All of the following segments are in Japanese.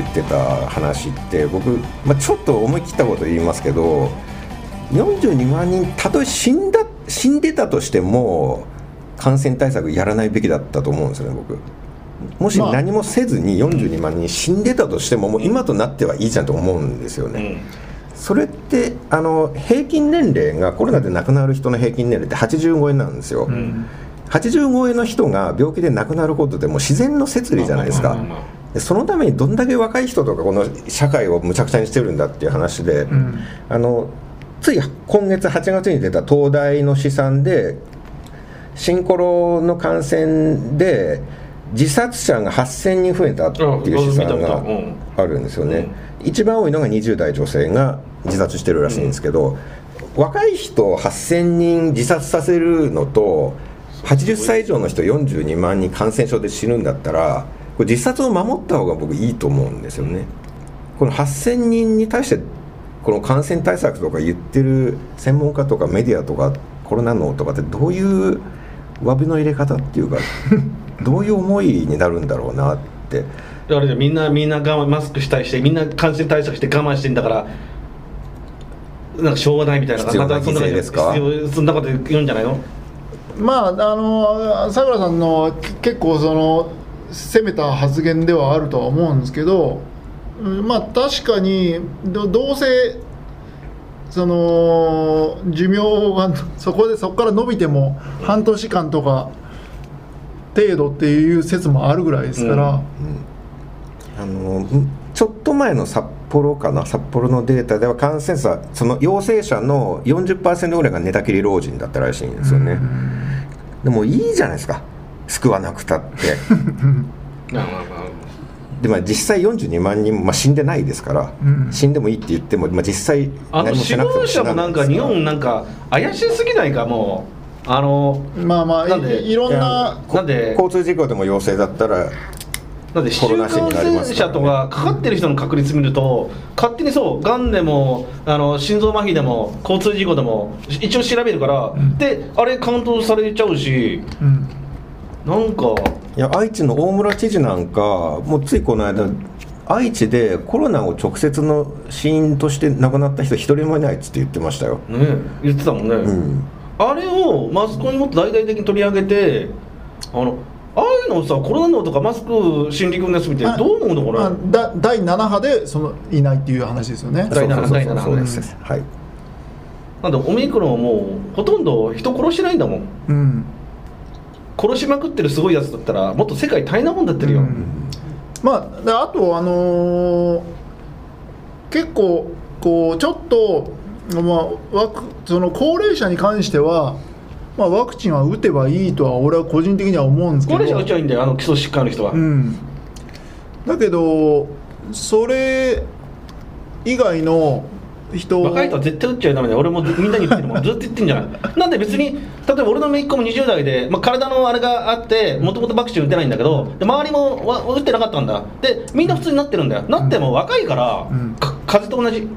言ってた話って僕、まあ、ちょっと思い切ったこと言いますけど42万人たとえ死んだ死んでたとしても感染対策やらないべきだったと思うんですよね僕。もしまあ。何もせずに42万人死んでたとしてももう今となってはいいじゃんと思うんですよね、それってあの平均年齢がコロナで亡くなる人の平均年齢って80超えなんですよ、80超えの人が病気で亡くなることでもう自然の摂理じゃないですか、でそのためにどんだけ若い人とかこの社会をむちゃくちゃにしてるんだっていう話で、あのつい今月8月に出た東大の試算で新コロの感染で自殺者が8000人増えたっていう試算があるんですよね、一番多いのが20代女性が自殺してるらしいんですけど、若い人8000人自殺させるのと80歳以上の人42万人感染症で死ぬんだったらこれ自殺を守った方が僕いいと思うんですよね。この8000人に対してこの感染対策とか言ってる専門家とかメディアとかコロナのとかってどういう詫びの入れ方っていうか どういう思いになるんだろうなって。だからみんなみんな我慢マスクしたりしてみんな感染対策して我慢してんだからなんかしょうがないみたいな必要なまたそんな犠牲ですか？そんなこと言うんじゃないの？まああのさくらさんのけ結構その攻めた発言ではあるとは思うんですけどうんまあ確かにどどうせその寿命が そこでそこから伸びても半年間とか程度っていう説もあるぐらいですから、あのんちょっと前の札幌かな札幌のデータでは感染者その陽性者の40%ぐらいが寝たきり老人だったらしいんですよね、でもいいじゃないですか救わなくたって。まあまあまあ。で、まあ、実際42万人も、まあ、死んでないですから、死んでもいいって言っても、まあ、実際あの何もし死亡なくても死者もなんか日本なんか怪しすぎないかもうあのまあまあなんでいいろんななんで交通事故でも陽性だったらだって市中感ナ死になりま染者とかかかってる人の確率見ると勝手にそうがんでもあの心臓麻痺でも交通事故でも一応調べるから、であれカウントされちゃうしうんなんかいや愛知の大村知事なんかもうついこの間愛知でコロナを直接の死因として亡くなった人一人もいないっつって言ってましたよ、ね言ってたもんね、うん、あれをマスコミもっと大々的に取り上げてあのああいうのをさコロナのとかマスク心理君のやつ見てどう思うのこれまあだ第7波でそのいないっていう話ですよね。第七そうそう第七そうそうです、はい。なんでオミクロンはもうほとんど人殺してないんだもん。うん殺しまくってるすごいやつだったらもっと世界大変なもんだってるよ、うん。まあであとあのー結構こうちょっとまあワクその高齢者に関してはまあワクチンは打てばいいとは俺は個人的には思うんですけど。高齢者が打ちゃいいんだよあの基礎疾患の人は、うん、だけどそれ以外の人若い人は絶対打っちゃダメだよ。俺もみんなに言ってるもん。ずっと言ってんじゃない。なんで別に例えば俺の姪っ子も20代で、まあ、体のあれがあってもともとワクチン打てないんだけどで周りもわ打ってなかったんだ。でみんな普通になってるんだよ。なっても若いから、うん。か風邪と同じ。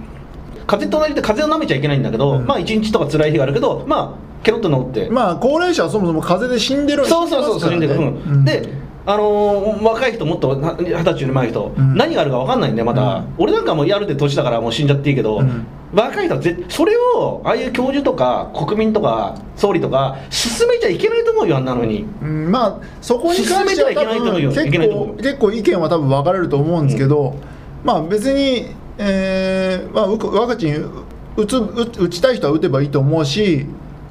風邪と同じで風邪を舐めちゃいけないんだけど、うん。まあ1日とか辛い日があるけどまあケロッと治って、まあ高齢者はそもそも風邪で死んでるそうそうそう死んでる、うん。であのー若い人もっとな二十歳より前の人、うん。何があるか分かんないんでまだ、うん。俺なんかもうやるで年だからもう死んじゃっていいけど、うん。若い人はぜそれをああいう教授とか国民とか総理とか進めちゃいけないと思うよあんなのに。うん、まあそこに関しては進めてはいけないと思うよ。結構。意見は多分分かれると思うんですけど、まあ別に、えーまあ、うワクチン打つ打打ちたい人は打てばいいと思うし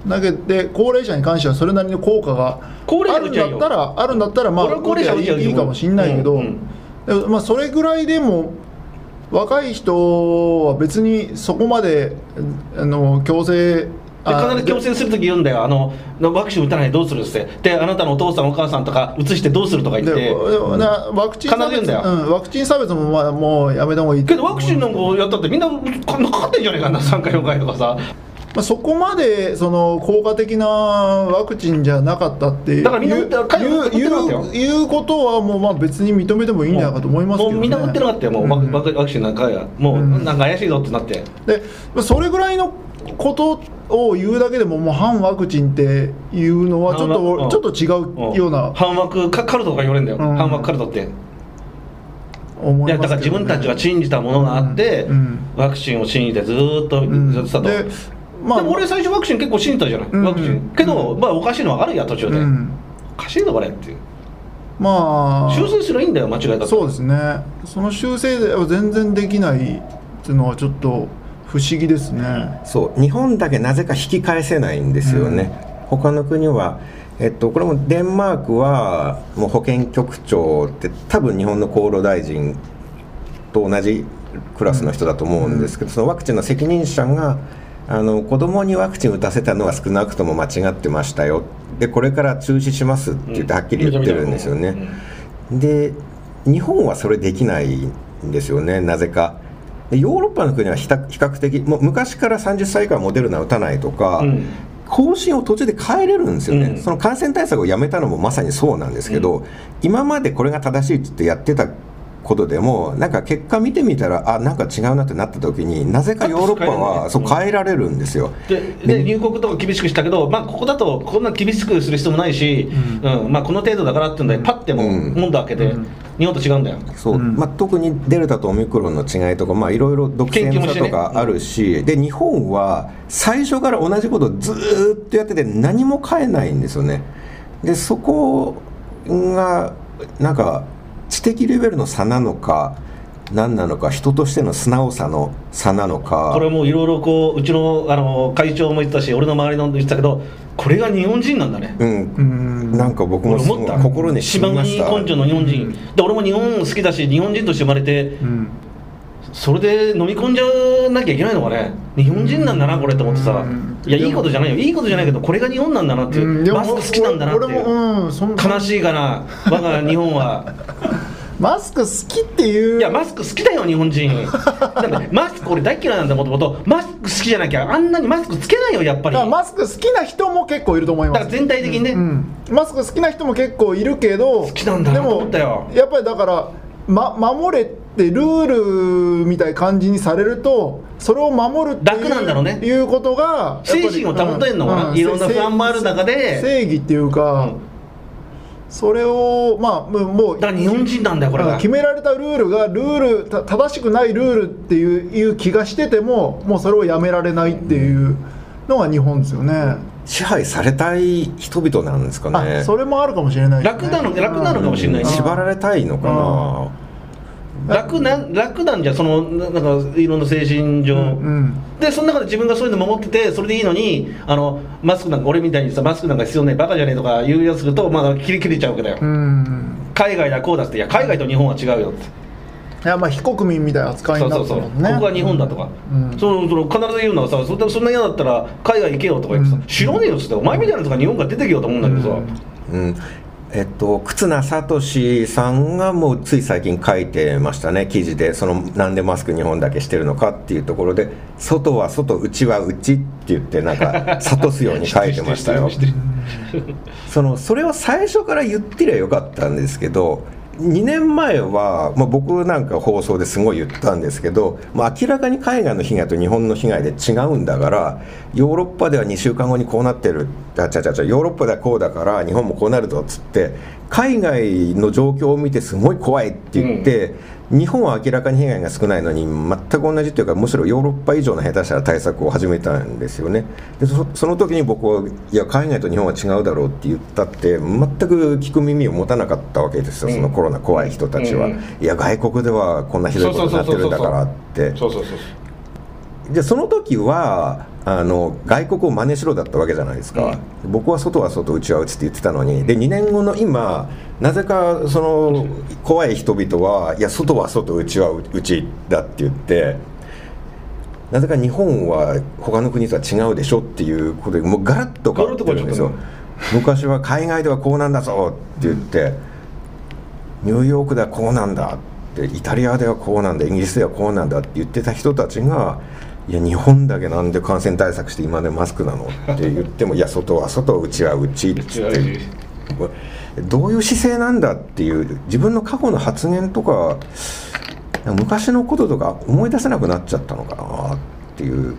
だけど高齢者に関してはそれなりの効果があるんだったらあるんだったらまあ高齢者いいかもしれないけど、うん。うんまあ、それぐらいでも若い人は別にそこまであの強制あ必ず強制するとき言うんだよ。あのワクチン打たないでどうするって。であなたのお父さんお母さんとか移してどうするとか言って。ワクチン差別うんワクチン差別もまあもうやめた方がいいけどワクチンなんかやったってみんなかかってんじゃねえかな。3回4回とかさまあ、そこまでその効果的なワクチンじゃなかったってだからみんな打ってなかったよ。いういうことはもうまあ別に認めてもいいんじゃないかと思いますけど、ね、もうみんな打ってなかったよもう、ワクワクワクチンなんかがもう、うん。なんか怪しいぞってなって。でそれぐらいのことを言うだけでももう反ワクチンっていうのはちょっとちょっと違うような反枠かカルトとか言われるんだよ、うん。反枠カルトって。思いいやだから自分たちは信じたものがあって、うん。ワクチンを信じてずーっとうんずっと、でまあでも俺最初ワクチン結構信じたじゃない、うんワクチン。けど、うんまあおかしいのはあるや途中で、うん。おかしいのこれっていう。まあ。修正すればいいんだよ間違いだと。そうですね。その修正では全然できないっていうのはちょっと不思議ですね。そう。日本だけなぜか引き返せないんですよね、他の国は、えっと、これもデンマークはもう保健局長って多分日本の厚労大臣と同じクラスの人だと思うんですけど、そのワクチンの責任者があの子供にワクチン打たせたのは少なくとも間違ってましたよ。でこれから中止しますって言ってはっきり言ってるんですよね、で日本はそれできないんですよねなぜか。でヨーロッパの国は比較的もう昔から30歳以下はモデルナ打たないとか、うん。方針を途中で変えれるんですよね、うん。その感染対策をやめたのもまさにそうなんですけど、今までこれが正しいって言ってやってたことでもなんか結果見てみたらあなんか違うなってなった時になぜかヨーロッパはそう変えられるんですよ、でで入国とか厳しくしたけど、まあ、ここだとこんな厳しくする必要もないし、うん。まあ、この程度だからっていうんで、パッてもううん。門戸開けて、うん。日本と違うんだよ。そう。うん。まあ、特にデルタとオミクロンの違いとか、まあ、いろいろ独占差とかあるし、で日本は最初から同じことをずーっとやってて何も変えないんですよね。でそこがなんか知的レベルの差なのか何なのか人としての素直さの差なのか。これもいろいろこううちのあの会長も言ってたし俺の周りの言ってたけどこれが日本人なんだね。うん。うん。なんか僕も心に染みました。島国根性の日本人、で俺も日本好きだし日本人として生まれてうんそれで飲み込んじゃなきゃいけないのかね？日本人なんだなこれと思ってさ。うん。いやいいことじゃないよ。いいことじゃないけどこれが日本なんだなっていう、マスク好きなんだなってい俺うもうんそん悲しいかな。我が日本は。マスク好きっていう。いやマスク好きだよ日本人。なんでマスク俺大嫌いなんだもともと。マスク好きじゃなきゃあんなにマスクつけないよやっぱり。マスク好きな人も結構いると思います。だから全体的にね、うん、マスク好きな人も結構いるけど好きなんだなと思ったよ。やっぱりだから、ま、守れってルールみたいな感じにされるとそれを守るっていう楽なんだろうね。いうことが精神を保てんのかな。いろんな不安もある中で。正義っていうか、うん。それをまあもうだから日本人なんだよこれが。決められたルールがルールた正しくないルールっていういう気がしててももうそれをやめられないっていうのが日本ですよね、支配されたい人々なんですかね。あそれもあるかもしれないですね、楽なの楽なのかもしれないし縛られたいのかな楽なん楽なんじゃそのななんかいろんな精神上、うんでその中で自分がそういうの守っててそれでいいのにあのマスクなんか俺みたいにさマスクなんか必要ないバカじゃねえとか言うやつするとまあ切り切れちゃうわけだよ、うん。海外だこうだっていや海外と日本は違うよって。いやまあ非国民みたいな扱いになそうそうそう、ってるもんねここが日本だとか、うん。そのその必ず言うのはさそんなそんな嫌だったら海外行けよとか言ってさ、うん。知らねえよっつってお前みたいなやつが日本から出てけよと思うんだけどさ、うんえっと、忽那聡さんがもうつい最近書いてましたね記事で。そのなんでマスク日本だけしてるのかっていうところで外は外内は内って言ってなんか 諭すように書いてましたよ。そのそれを最初から言ってりゃよかったんですけど2年前は、まあ、僕なんか放送ですごい言ったんですけど、まあ、明らかに海外の被害と日本の被害で違うんだからヨーロッパでは2週間後にこうなってるあちゃちゃちゃヨーロッパではこうだから日本もこうなるぞっつって海外の状況を見てすごい怖いって言って、日本は明らかに被害が少ないのに全く同じというかむしろヨーロッパ以上の下手したら対策を始めたんですよね。でそその時に僕はいや海外と日本は違うだろうって言ったって全く聞く耳を持たなかったわけですよ、うん。そのコロナ怖い人たちは、うん。いや外国ではこんなひどいことになってるんだからってそうそうそうじゃあその時はあの外国を真似しろだったわけじゃないですか、僕は外は外内は内って言ってたのに。で2年後の今なぜかその怖い人々はいや外は外内は内だって言ってなぜか日本は他の国とは違うでしょっていうことでもうガラッと変わってるんですよ。昔は海外ではこうなんだぞって言ってニューヨークではこうなんだってイタリアではこうなんだイギリスではこうなんだって言ってた人たちがいや日本だけなんで感染対策して今でマスクなのって言ってもいや外は外う。ちはうちってどういう姿勢なんだっていう自分の過去の発言とか昔のこととか思い出せなくなっちゃったのかなっていう。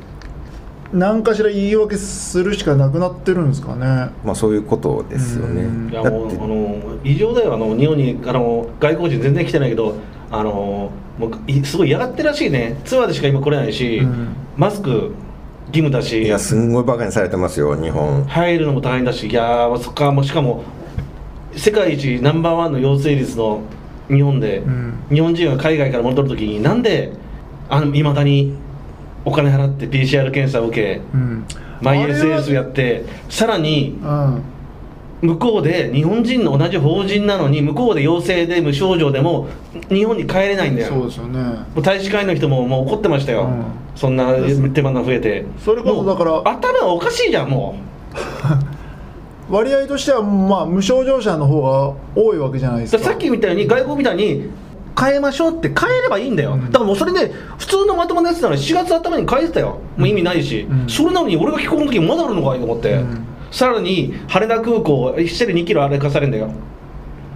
何かしら言い訳するしかなくなってるんですかね。まあそういうことですよね。うん。いやもうあの異常だよ。あの日本にあの外国人全然来てないけどあのもういすごい嫌がってるらしいね。ツアーでしか今来れないし、うん。マスク義務だし。いやすんごいバカにされてますよ日本。入るのも大変だしいやーそっかもうしかも世界一ナンバーワンの陽性率の日本で、うん。日本人が海外から戻るときになんであの未だにお金払って PCR 検査を受けうん。マイあれは SS やってさらにうん向こうで日本人の同じ法人なのに向こうで陽性で無症状でも日本に帰れないんだよ。そうですよね。もう大使館員の人ももう怒ってましたよ、うん。そんな手間が増えて。それこそだから頭がおかしいじゃんも 割合としてはまあ無症状者の方が多いわけじゃないですか。うさっきみたいに外国みたいに変えましょうって変えればいいんだよ、だからもうそれで普通のまともなやつなら4月頭に変えてたよ。もう意味ないし、うん。それなのに俺が帰国の時まだあるのかいと思って、うんさらに羽田空港1して2キロ歩かされるんだよ。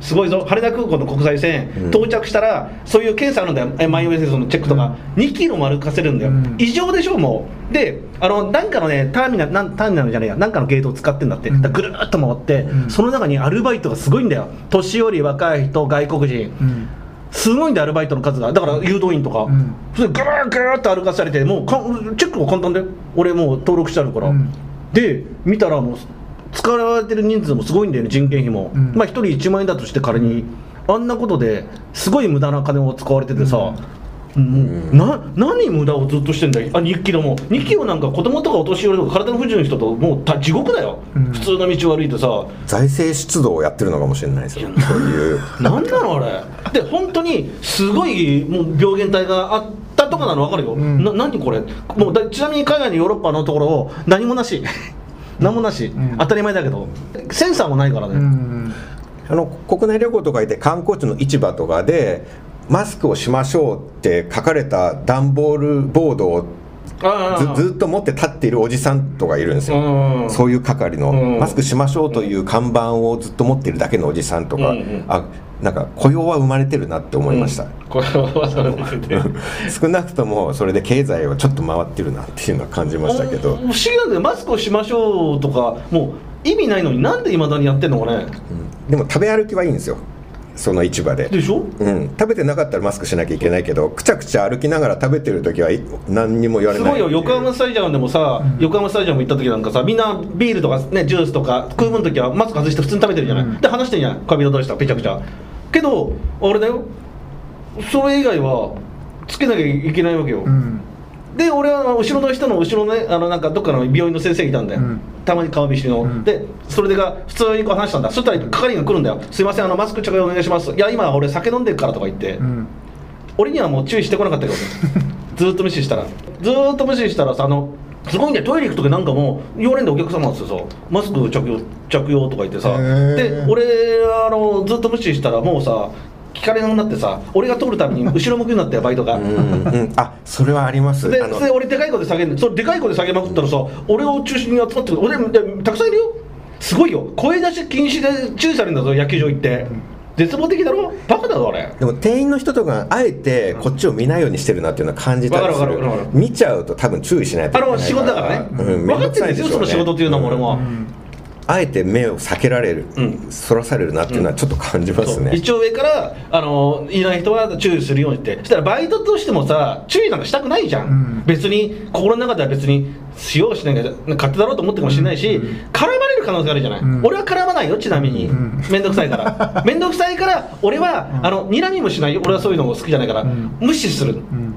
すごいぞ。羽田空港の国際線、うん。到着したらそういう検査あるんだよ。えマイオ s のチェックとか、2キロも歩かせるんだよ、うん。異常でしょもう。であのなんかのねターミナルなんターミナルじゃねえや。なんかのゲートを使ってんだって、うん。ぐるーっと回って、うん。その中にアルバイトがすごいんだよ。年寄り若い人外国人。うん。すごいんだよアルバイトの数が。だから誘導員とか、うん。それぐるーぐるーっと歩かされてもうかチェックが簡単で。俺もう登録してあるから、うんで見たらもう使われてる人数もすごいんだよね人件費も、うん。まあ1人1万円だとして仮に。あんなことですごい無駄な金を使われててさ、もうな何無駄をずっとしてんだよ。あ2キロも2キロなんか子供とかお年寄りとか体の不自由な人ともうた地獄だよ、うん。普通の道を歩いてさ。財政出動をやってるのかもしれないですよ。そういうなんなのあれ。で本当にすごいもう病原体があったとかなの分かるよ、うん。な何これ？もうだちなみに海外のヨーロッパのところを何もなし。何もなし、ん。当たり前だけど。センサーもないからね、うん。あの国内旅行とか行って観光地の市場とかでマスクをしましょうって書かれた段ボールボードをずずっと持って立っているおじさんとかいるんですよ、うん。そういう係の、うん。マスクしましょうという看板をずっと持っているだけのおじさんとか、うんうん。あなんか雇用は生まれてるなって思いました、これはそれで少なくともそれで経済はちょっと回ってるなっていうのは感じましたけど、不思議なんだよマスクをしましょうとかもう意味ないのになんでいまだにやってんのかね。でも食べ歩きはいいんですよその市場で。でしょ？うん、食べてなかったらマスクしなきゃいけないけどくちゃくちゃ歩きながら食べてる時はい何にも言われない。すごいよ。横浜スタジアムでもさ、横浜スタジアム行った時なんかさみんなビールとかねジュースとか食い物の時はマスク外して普通に食べてるじゃない、うん。で話してんじゃん。恋人同士とかぺちゃくちゃ。けどあれだよ。それ以外はつけなきゃいけないわけよ、うんで俺は後ろの人の後ろのねあのなんかどっかの病院の先生いたんだよ、うん。たまに顔見知りの、うん。でそれでが普通にこう話したんだ。そしたら係員が来るんだよ「すいませんあのマスク着用お願いします」いや今俺酒飲んでるから」とか言って、うん。俺にはもう注意してこなかったけど ずーっと無視したら。ずーっと無視したらさあのすごいんだよトイレ行く時なんかもう言われんだよお客様っつってさマスク着用着用とか言ってさ。で俺あのずっと無視したらもうさ聞かれなくなってさ俺が通るたびに後ろ向きになってよバイトが。うんうん、あそれはあります。で俺でかい声で叫んでそれでかい声で叫びまくったらさ俺を中心に集まってる俺でたくさんいるよ。すごいよ。声出し禁止で注意されるんだぞ野球場行って。絶望的だろ？バカだぞあれ。でも店員の人とかがあえてこっちを見ないようにしてるなっていうのは感じたりする。見ちゃうと多分注意しないといけないあの仕事だからね、うん、分かってるんですよその仕事っていうのも俺も、あえて目を避けられる、うん。そらされるなっていうのはちょっと感じますそう。ね、一応上からあのいない人は注意するようにって。そしたらバイトとしてもさ注意なんかしたくないじゃん、うん。別に心の中では別にしようしないか勝手だろうと思ってるかもしれないし、うん。絡まれる可能性あるじゃない、うん。俺は絡まないよちなみに。うん。面倒くさいから。面倒くさいから俺は、あの睨みもしない。よ俺はそういうのも好きじゃないから、ん。無視するうん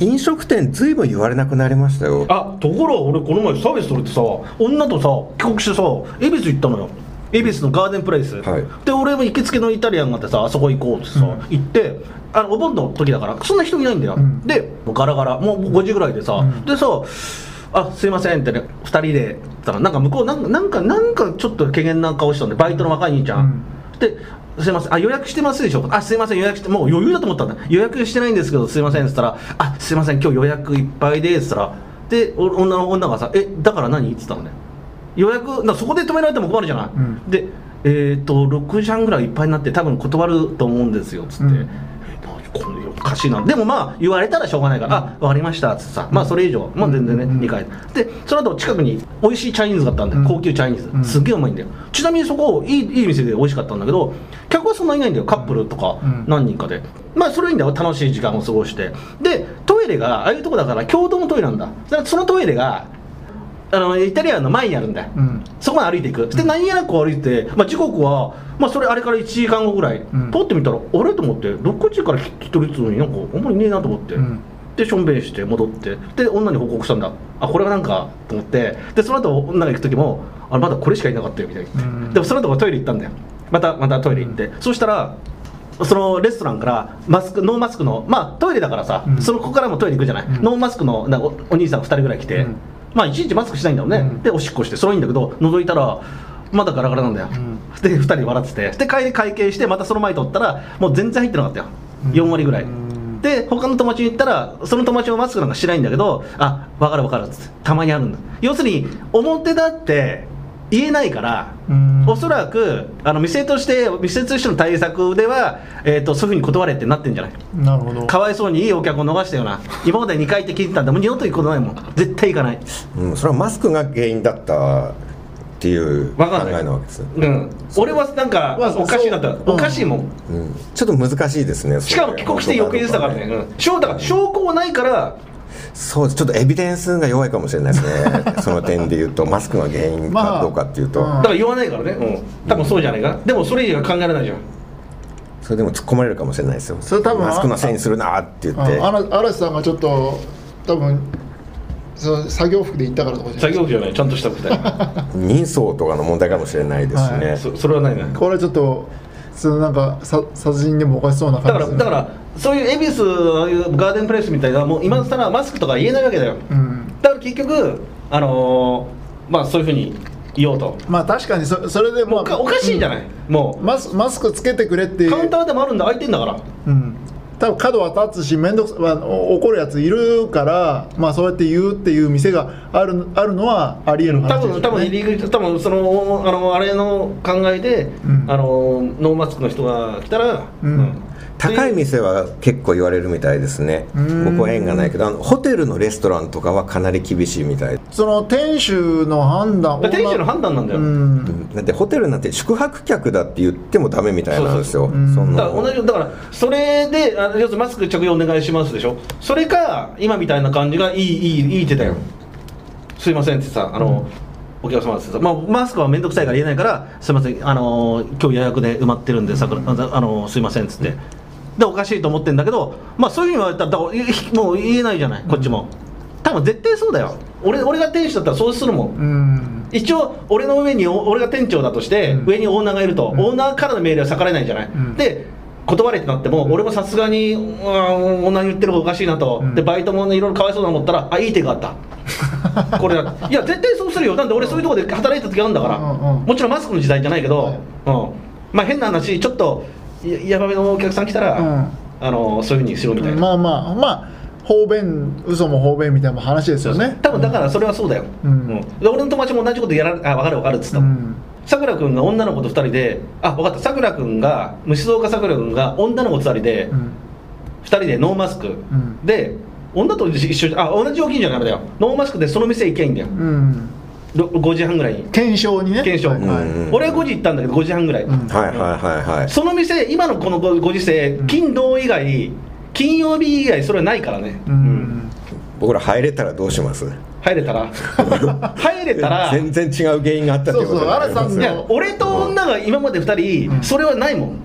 飲食店ずいぶん言われなくなりましたよ。あところが俺この前サービス取れてさ女とさ帰国してさ恵比寿行ったのよ。恵比寿のガーデンプレイス、はい。で俺も行きつけのイタリアンがあってさあそこ行こうってさ、うん。行ってあのお盆の時だからそんな人いないんだよ、うん。でもうガラガラ。もう5時ぐらいでさ、うん。でさあすいませんってね2人でたらなんか向こうなんかなんかなんかちょっと怪げな顔したんでバイトの若い兄ちゃん、ですいません。あ予約してますでしょあすいません。予約してもう余裕だと思ったんだ。予約してないんですけどすいませんっつったらあすいません。今日予約いっぱいでっつったらでお女の女がさえだから何？っつったのね。予約なそこで止められても困るじゃない、うん。でえっ、と6時半ぐらいいっぱいになって多分断ると思うんですよっつって、うん。えこれ？おかしいな。でもまあ言われたらしょうがないから、あ分かりましたっつってさ。まあそれ以上まあ全然ね、うん。2回でその後近くに美味しいチャイニーズがあったんで、うん。高級チャイニーズ、うん。すっげえうまいんだよ。ちなみにそこいいいい店で美味しかったんだけど客はそんなにいないんだよ。カップルとかうん。何人かで、まあそれいいんだよ楽しい時間を過ごして。でトイレがああいうとこだから共同のトイレなんだ。だからそのトイレがあのイタリアンの前にあるんだよ、うん。そこまで歩いていく。で何気なく歩いて、まあ、時刻は、まあ、それあれから1時間後ぐらい、うん。ポッて見たらあれ？と思って6時から来てるっつうのになんかあんまりいねえなと思って、うん。でしょんべんして戻って。で女に報告したんだ。あこれはなんかと思って。でその後女が行く時もあまだこれしかいなかったよみたいな、うん。でもその後トイレ行ったんだよ。またまたトイレ行って、そうしたらそのレストランからマスクノーマスクのまあトイレだからさ、うん。そのここからもトイレ行くじゃない、うん。ノーマスクのお兄さん2人ぐらい来て、うんまあいちいちマスクしないんだろうね、うん。でおしっこしてそれはいいんだけど覗いたらまだガラガラなんだよ、ん。で2人笑ってて。で会計してまたその前取ったらもう全然入ってなかったよ。4割ぐらい、うん。で他の友達に言ったらその友達もマスクなんかしないんだけどあ分かる分かるっつって。たまにあるんだ。要するに表だって言えないから、うん。おそらくあの店として店としての対策では、えー、とそういうふうに断れってなってんじゃない？なるほど。かわいそうにいいお客を逃したような今まで2回って聞いてたんでもう二度と行くことないもん。絶対行かない。うん、それはマスクが原因だったっていう考分かんない。えなわけです、うん。俺はなんかまあおかしいなと。そう。おかしいもん、うん、ちょっと難しいですねしかも帰国して翌日だからね、うん、証だから証拠はないからそうです。ちょっとエビデンスが弱いかもしれないですね。その点で言うとマスクが原因かどうかっていうと、まあうん。だから言わないからね、うん、多分そうじゃないかでもそれ以外は考えられないじゃん。それでも突っ込まれるかもしれないですよ。それ多分マスクのせいにするなって言って。あら嵐さんがちょっと多分その作業服で行ったからとかじゃない。作業服じゃない。ちゃんとした服だよ。人相とかの問題かもしれないですしね、はい。そそれはないねこれはちょっとそのなんかさ殺人でもおかしそうなだか感じですね。らだからそういう恵比寿ガーデンプレイスみたいなもう今更マスクとか言えないわけだよ。うん。だから結局あのーまあそういうふうに言おうと。まあ確かにそそれでまあもうおかしいじゃない、もマスマスクつけてくれってう。カウンターでもあるんだ。空いてんだから。うん多分角は立つし面倒くさ、まあ、お怒るやついるからまあそうやって言うっていう店があるあるのはありえる話。多ですよね分多分入り口多分そのあのあれの考えで、うん。あのノーマスクの人が来たら、うん高い店は結構言われるみたいですね。うん。僕は縁がないけどあのホテルのレストランとかはかなり厳しいみたい。その店主の判断店主の判断なんだよ、うん。だってホテルなんて宿泊客だって言ってもダメみたいなんですよ。そうそうそんな。だから同じだからそれであ要するにマスク着用お願いしますでしょ？それか今みたいな感じがいいいいいい手だよ。すいませんってさあの、お客様ってさ、まあ、マスクは面倒くさいから言えないからすいませんあの今日予約で埋まってるんでさくらああのすいませんっつってでおかしいと思ってんだけどまあそういうふうに言われたら もう言えないじゃないこっちも。多分絶対そうだよ。俺俺が店主だったらそうするもん。うん。一応俺の上にお俺が店長だとして、うん。上にオーナーがいると、うん。オーナーからの命令は逆らえないじゃない、ん。で断れってなっても、俺もさすがに、うん、オーナーに言ってる方がおかしいなと、うんでバイトもねいろいろかわいそうだと思ったらあいい手があったこれだいや絶対そうするよなんで俺そういうところで働いた時あるんだから、うんうんうんもちろんマスクの時代じゃないけど、はいうんまあ変な話ちょっとややばめのお客さん来たら、うん。あのそういうふうにしろみたいな、まあまあまあ方便嘘も方便みたいな話ですよね。多分だからそれはそうだよ、うん。で俺の友達も同じことやられあ分かる分かるっつったもん。うん。さくら君が女の子と2人であ分かった。さくら君が虫蔵かさくら君が女の子と2人で、うん。2人でノーマスク、ん。で女と一緒にあ同じ料金じゃダメだよ。ノーマスクでその店行けばいいんだよ、うん。ろ5時半ぐらいに。検証にね。検証、はいはい。うん俺は5時行ったんだけど5時半ぐらい、うん。はいはいはいはい。その店今のこのごご時世金土以外金曜日以外それはないからね、うん。僕ら入れたらどうします？入れたら？入れたら？全然違う原因があったってことそうそう。いや俺と女が今まで2人、それはないもん。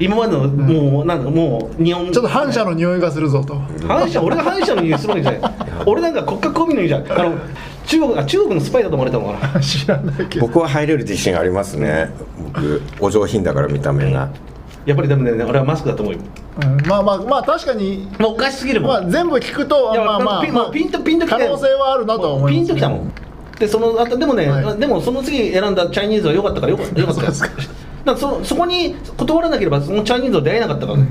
今までの、もうなんかもう日本。ちょっと反射の匂いがするぞと。反射俺が反射の匂いするわけじゃない俺なんか国家公務員のいいじゃん。あの中国あ中国のスパイだと思われたのかな。知らないけど。僕は入れる自信ありますね。僕お上品だから見た目が。やっぱりでもね俺はマスクだと思うよ。うん。まあまあまあ確かに。もうおかしすぎるもん、まあ全部聞くといやまあまあピンとピンときて可能性はあるなとは思います。ピンときたもん。でそのあとでもね、はい。でもその次選んだチャイニーズは良かったからよかった。よか。っただそそこに断らなければそのチャイニーズは出会えなかったから。ね、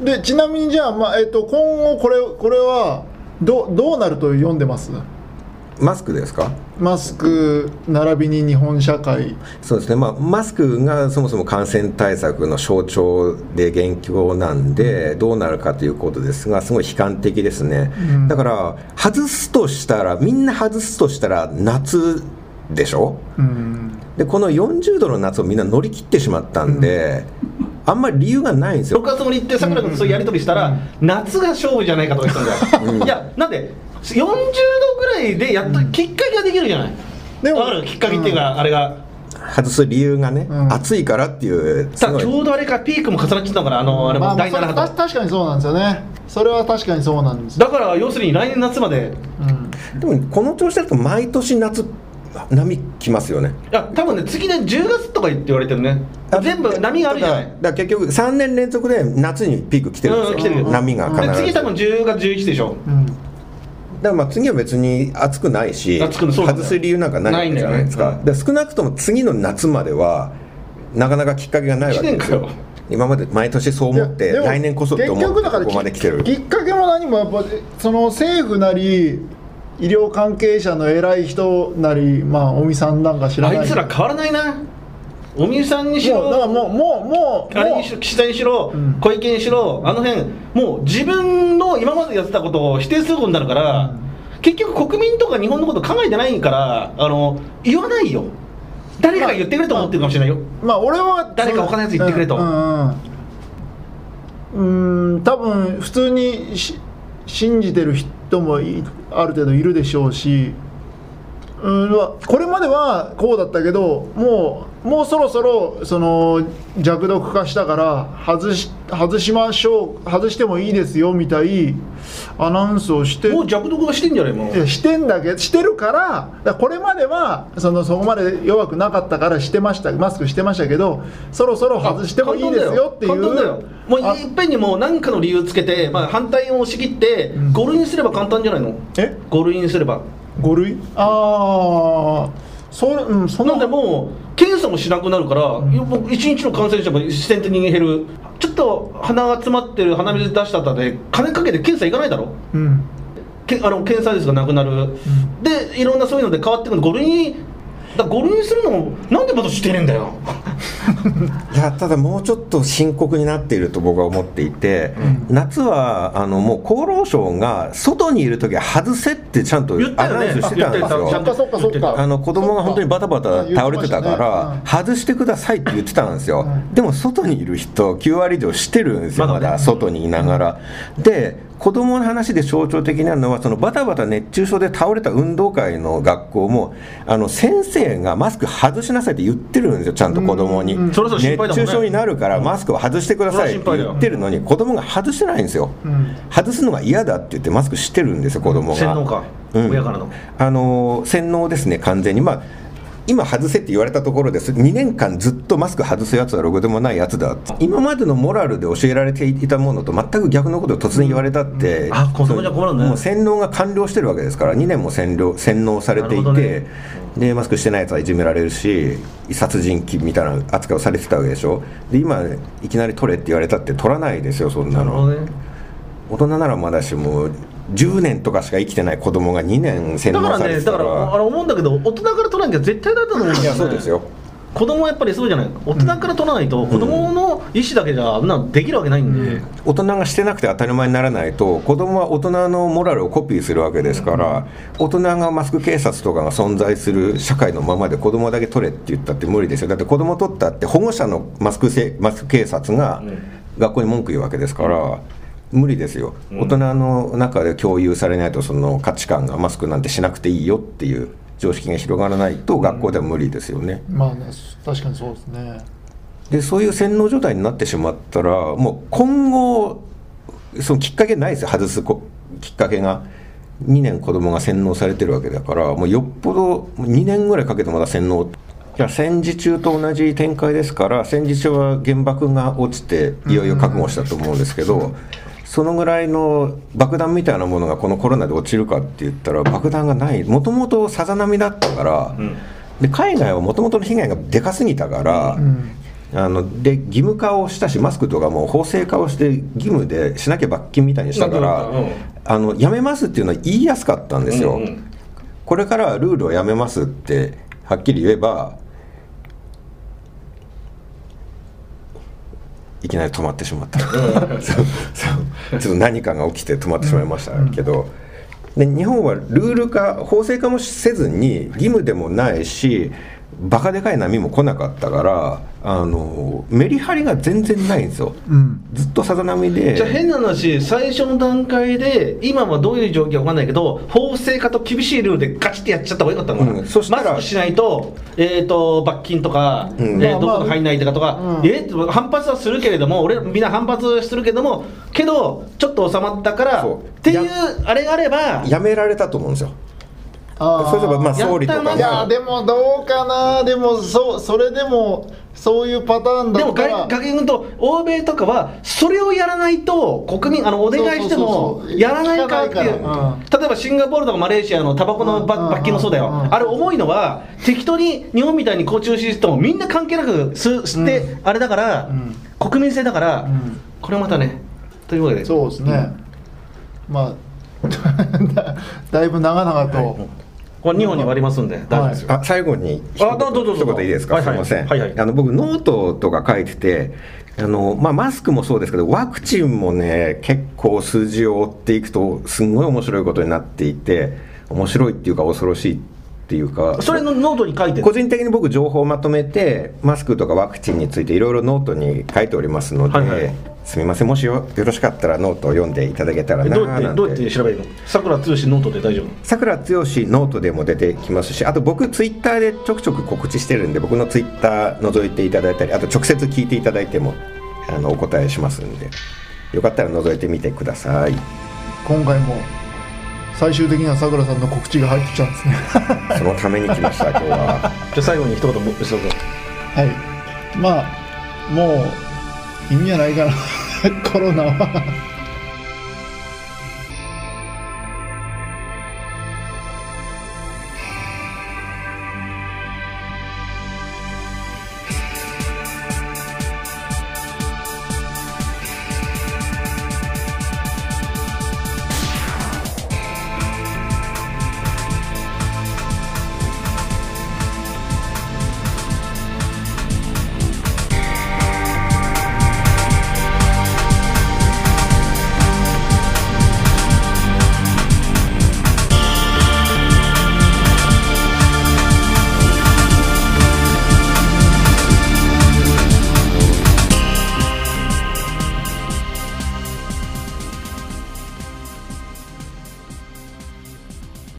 でちなみにじゃあ、まあえっと今後これこれはどどうなると読んでます？マスクですか？マスク並びに日本社会。そうですね、まあ、マスクがそもそも感染対策の象徴で元凶なんで、どうなるかということですが、すごい悲観的ですね、うん。だから、外すとしたら、みんな外すとしたら、夏でしょ、うん。でこの40度の夏をみんな乗り切ってしまったんで、あんまり理由がないんです6よ。月に行ってさくら君とそういうやり取りしたら、夏が勝負じゃないかとか言ってたんだよ、いやなんで40度ぐらいでやっときっかけができるじゃない、でもわかるきっかけっていうか、あれが。外す理由がね、うん。暑いからっていう、さちょうどあれかピークも重なっちゃったのかなあのあれもまあまあ第7それた波と確かにそうなんですよね。それは確かにそうなんです。よ、だから要するに来年夏まで。うん。でもこの調子だと毎年夏波来ますよね。いや多分ね次で10月とか言って言われてるね。全部波があるじゃない。だ結局3年連続で夏にピーク来てるんですよ、うん来てるよ。波が必ず。で次多分10月11でしょ。うん。だからまあ次は別に暑くないし外す理由なんかないじゃないですか。ないん。少なくとも次の夏まではなかなかきっかけがないわけですよ。一年かよ。今まで毎年そう思って来年こそって思結局だからってここまで来てる。きっかけも何もやっぱその政府なり医療関係者の偉い人なりまあ尾身さんなんか知らない。あいつら変わらないな。尾身さんにしもうだからろもうもうもうあれもにしろ岸田にしろ、うん。小池にしろあの辺もう自分の今までやってたことを否定することになるから、結局国民とか日本のこと考えてないからあの言わないよ。誰かが言ってくれと思ってるかもしれないよ、うまあ俺は誰か他のやつ言ってくれと。うんうんうん。うん多分普通にし信じてる人もある程度いるでしょうしうん。まあこれまではこうだったけどもうもうそろそろその弱毒化したから外し外しましょう外してもいいですよみたいアナウンスをしてもう弱毒がしてんじゃないもう。してんだけどしてるからこれまではそのそこまで弱くなかったからしてましたマスクしてましたけどそろそろ外してもいいですよっていう。もうあ。いっぺんにもう何かの理由つけて、まあ、反対を押し切ってうん。5類にすれば簡単じゃないの？え？5類にすれば5類？ああそれうんそな。んでもう検査もしなくなるから、う1日の感染者も自然的に減る。ちょっと鼻が詰まってる鼻水出したったで金かけて検査行かないだろ？うん。けあの検査率がなくなる、でいろんなそういうので変わってくる。5類にだ5類にするのもなんでまだしてねえんだよ。いやただもうちょっと深刻になっていると僕は思っていて、夏はあのもう厚労省が外にいる時は外せってちゃんとアナウンスしてたんですよ。そっかそっかそっか。あの子供が本当にバタバタ倒れてたかあら、外してくださいって言ってたんですよ、うん。でも外にいる人9割以上してるんですよまだ外にいながら、で子供の話で象徴的なのはそのバタバタ熱中症で倒れた運動会の学校もあの先生がマスク外しなさいって言ってるんですよちゃんと子供に、うんうん熱中症になるからマスクを外してくださいって言ってるのに子供が外してないんですよ、うん。外すのが嫌だって言ってマスクしてるんですよ子供が。洗脳か、うん。親からの。あのー洗脳ですね完全に。まあ今外せって言われたところです。2年間ずっとマスク外すやつはろくでもないやつだ。今までのモラルで教えられていたものと全く逆のことを突然言われたって、あ子供じゃ困るね。もう洗脳が完了してるわけですから。2年も洗脳洗脳されていて、ほどでマスクしてないやつはいじめられるし殺人鬼みたいな扱いをされてたわけでしょ。で今いきなり取れって言われたって取らないですよそんなの。大人ならまだしも10年とかしか生きてない子供が2年洗だから脳されてたねだかららあれ思うんだけど大人から取らなきゃ絶対だと思うんだよ、ね、いやそうですよ。子供はやっぱりそうじゃない？大人から取らないと、子供の意思だけじゃなのできるわけないんで、大人がしてなくて当たり前にならないと子供は大人のモラルをコピーするわけですから、大人がマスク警察とかが存在する社会のままで子供だけ取れって言ったって無理ですよ。だって子供取ったって保護者のマスクせマスク警察が学校に文句言うわけですから、無理ですよ、大人の中で共有されないとその価値観がマスクなんてしなくていいよっていう常識が広がらないと学校では無理ですよね。まあね確かにそうですね。でそういう洗脳状態になってしまったらもう今後そのきっかけないですよ。外すこきっかけが。2年子供が洗脳されてるわけだからもうよっぽど2年ぐらいかけてまだ洗脳。いや戦時中と同じ展開ですから戦時中は原爆が落ちていよいよ覚悟したと思うんですけど、そのぐらいの爆弾みたいなものがこのコロナで落ちるかって言ったら爆弾がない。もともとさざ波だったから、で海外はもともとの被害がでかすぎたから、あので義務化をしたしマスクとかも法制化をして義務でしなきゃ罰金みたいにしたから、うん。あのやめますっていうのは言いやすかったんですよ、うんうん。これからはルールをやめますってはっきり言えばいきなり止まってしまった、そうそう。ちょっと何かが起きて止まってしまいましたけど、で日本はルール化法制化もせずに義務でもないしバカでかい波も来なかったからあのメリハリが全然ないんですよ、うん。ずっとさざ波で。じゃあ変な話、最初の段階で、今はどういう状況か分かんないけど、法制化と厳しいルールでガチってやっちゃった方がよかったのかな、うん。そしたらマスクしないと、えー、と罰金とか、うん。えーどこが入んないとかとか、うん。えー反発はするけれども、俺、みんな反発するけども、けど、ちょっと収まったからっていうあれがあれば、やめられたと思うんですよそうすればまあ総理とかいやがでもどうかな。でもそうそれでもそういうパターンだでもったら。外逆に言うと、欧米とかは、それをやらないと、国民、あのお願いしてもやらないかっていう、例えばシンガポールとかマレーシアのタバコの罰金もそうだよ、うん。あれ、重いのは、適当に日本みたいに交通システムをみんな関係なくすして、あれだから、うん。国民性だから、ん。これまたね、というわけで、そうですね、まあ だ だいぶ長々と、これ2本に割りますんで、大丈夫ですよ。あ最後に一あどうぞどうぞ。一言いいですか、はいはい。すみません、はいはい。あの僕ノートとか書いててあの、まあ、マスクもそうですけどワクチンもね結構数字を追っていくとすんごい面白いことになっていて面白いっていうか恐ろしいっていうかそれのノートに書いてる個人的に僕情報をまとめてマスクとかワクチンについていろいろノートに書いておりますので、はいはい。すみませんもしよよろしかったらノートを読んでいただけたらなどうやってどうやって調べるの？さくらつよしノートで大丈夫？さくらつよしノートでも出てきますしあと僕ツイッターでちょくちょく告知してるんで僕のツイッター覗いていただいたりあと直接聞いていただいてもあのお答えしますんで。よかったら覗いてみてください。今回も最終的にはさくらさんの告知が入ってきたんですね。そのために来ました今日は。じゃあ最後に一言もしとくはい。まあもういいんじゃないかな。コロナは